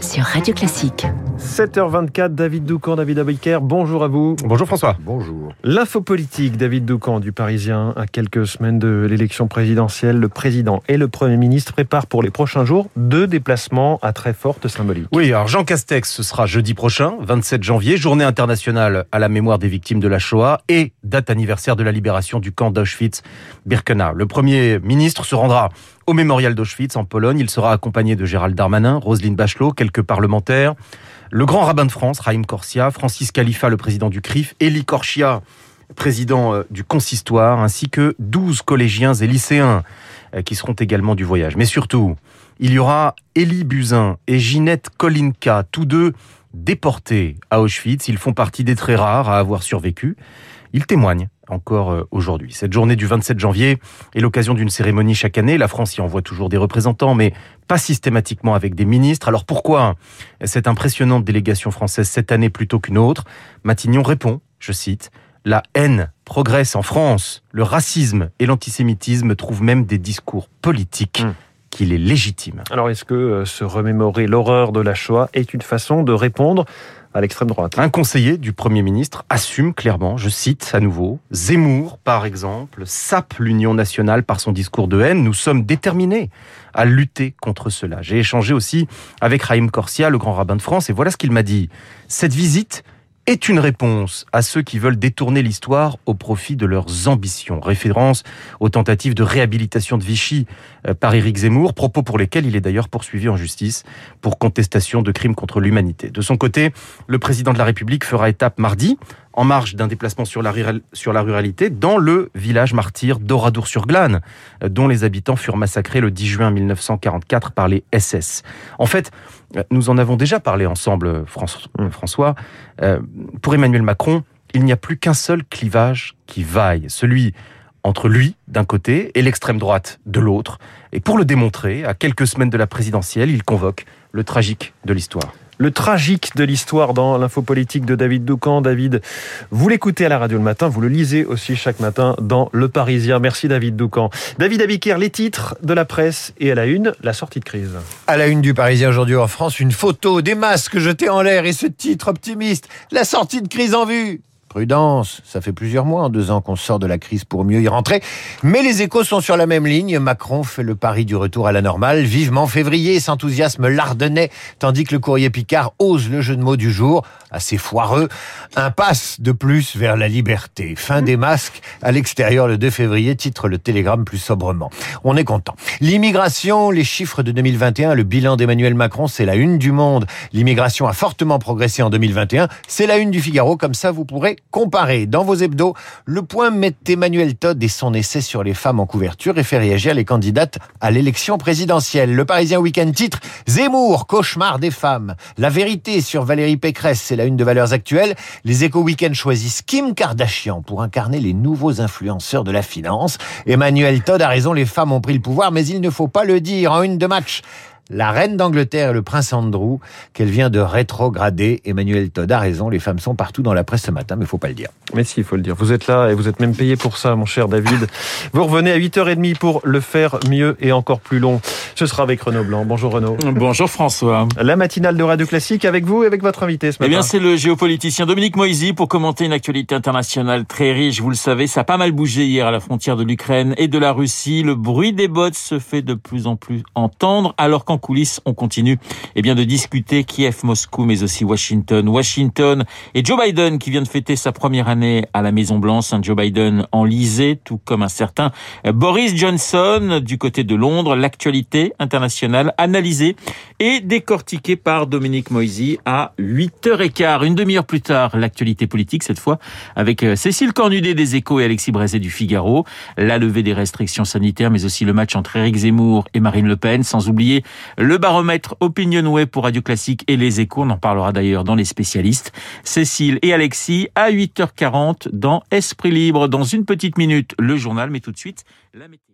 sur Radio Classique. 7h24, David Doucan, David Abiker, bonjour à vous. Bonjour François. Bonjour. L'info politique, David Doucan du Parisien, à quelques semaines de l'élection présidentielle, le président et le Premier ministre préparent pour les prochains jours deux déplacements à très forte symbolique. Oui, alors Jean Castex, ce sera jeudi prochain, 27 janvier, journée internationale à la mémoire des victimes de la Shoah et date anniversaire de la libération du camp d'Auschwitz-Birkenau. Le Premier ministre se rendra au mémorial d'Auschwitz en Pologne. Il sera accompagné de Gérald Darmanin, Roselyne Bachelot, quelques parlementaires, le grand rabbin de France, Raïm Corsia, Francis Khalifa, le président du CRIF, Elie Korchia, président euh, du consistoire, ainsi que 12 collégiens et lycéens euh, qui seront également du voyage. Mais surtout, il y aura Élie Buzyn et Ginette Kolinka, tous deux déportés à Auschwitz. Ils font partie des très rares à avoir survécu. Ils témoignent encore euh, aujourd'hui. Cette journée du 27 janvier est l'occasion d'une cérémonie chaque année. La France y envoie toujours des représentants, mais pas systématiquement avec des ministres. Alors pourquoi cette impressionnante délégation française cette année plutôt qu'une autre? Matignon répond, je cite, La haine progresse en France. Le racisme et l'antisémitisme trouvent même des discours politiques. Mmh qu'il est légitime. Alors est-ce que euh, se remémorer l'horreur de la Shoah est une façon de répondre à l'extrême droite. Un conseiller du Premier ministre assume clairement, je cite à nouveau, Zemmour, par exemple, sape l'Union nationale par son discours de haine. Nous sommes déterminés à lutter contre cela. J'ai échangé aussi avec Raïm Corsia, le grand rabbin de France, et voilà ce qu'il m'a dit. Cette visite est une réponse à ceux qui veulent détourner l'histoire au profit de leurs ambitions. Référence aux tentatives de réhabilitation de Vichy euh, par Éric Zemmour, propos pour lesquels il est d'ailleurs poursuivi en justice pour contestation de crimes contre l'humanité. De son côté, le président de la République fera étape mardi en marge d'un déplacement sur la, ruralité dans le village martyr d'Oradour-sur-Glane, euh, dont les habitants furent massacrés le 10 juin 1944 par les SS. En fait, euh, nous en avons déjà parlé ensemble, mmh. François. Euh, pour Emmanuel Macron, il n'y a plus qu'un seul clivage qui vaille, celui entre lui d'un côté et l'extrême droite de l'autre. Et pour le démontrer, à quelques semaines de la présidentielle, il convoque le tragique de l'histoire le tragique de l'histoire dans l'info politique de David Doucan. David, vous l'écoutez à la radio le matin, vous le lisez aussi chaque matin dans Le Parisien. Merci David Doucan. David Abiker, les titres de la presse et à la une, la sortie de crise. À la une du Parisien aujourd'hui en France, une photo des masques jetés en l'air et ce titre optimiste, la sortie de crise en vue. Prudence, ça fait plusieurs mois, en deux ans qu'on sort de la crise pour mieux y rentrer. Mais les échos sont sur la même ligne. Macron fait le pari du retour à la normale. Vivement février, s'enthousiasme l'Ardennais, tandis que le courrier Picard ose le jeu de mots du jour, assez foireux. Un passe de plus vers la liberté. Fin des masques à l'extérieur le 2 février, titre le Télégramme plus sobrement. On est content. L'immigration, les chiffres de 2021, le bilan d'Emmanuel Macron, c'est la une du monde. L'immigration a fortement progressé en 2021. C'est la une du Figaro, comme ça vous pourrez comparer. Dans vos hebdos, le point met Emmanuel Todd et son essai sur les femmes en couverture et fait réagir les candidates à l'élection présidentielle. Le Parisien Week-end titre Zemmour, cauchemar des femmes. La vérité sur Valérie Pécresse, c'est la une de Valeurs Actuelles. Les échos Week-end choisissent Kim Kardashian pour incarner les nouveaux influenceurs de la finance. Emmanuel Todd a raison, les femmes ont pris le pouvoir, mais il ne faut pas le dire en une de match la reine d'Angleterre et le prince Andrew, qu'elle vient de rétrograder. Emmanuel Todd a raison, les femmes sont partout dans la presse ce matin, mais il faut pas le dire. Mais si, il faut le dire. Vous êtes là et vous êtes même payé pour ça, mon cher David. Vous revenez à 8h30 pour le faire mieux et encore plus long. Ce sera avec Renaud Blanc. Bonjour Renaud. Bonjour François. La matinale de Radio Classique avec vous et avec votre invité ce matin. Eh bien, c'est le géopoliticien Dominique Moisy pour commenter une actualité internationale très riche. Vous le savez, ça a pas mal bougé hier à la frontière de l'Ukraine et de la Russie. Le bruit des bottes se fait de plus en plus entendre alors qu'en coulisses, on continue eh bien, de discuter Kiev, Moscou, mais aussi Washington. Washington et Joe Biden qui vient de fêter sa première année à la Maison Blanche. Un Joe Biden enlisé, tout comme un certain Boris Johnson du côté de Londres. L'actualité internationale analysée et décortiquée par Dominique Moisy à 8h15. Une demi-heure plus tard, l'actualité politique cette fois avec euh, Cécile Cornudet des Échos et Alexis Brézet du Figaro. La levée des restrictions sanitaires, mais aussi le match entre Éric Zemmour et Marine Le Pen, sans oublier le baromètre Opinionway pour Radio Classique et les Échos. On en parlera d'ailleurs dans les spécialistes. Cécile et Alexis à 8h40 dans Esprit Libre. Dans une petite minute, le journal, mais tout de suite, la météo.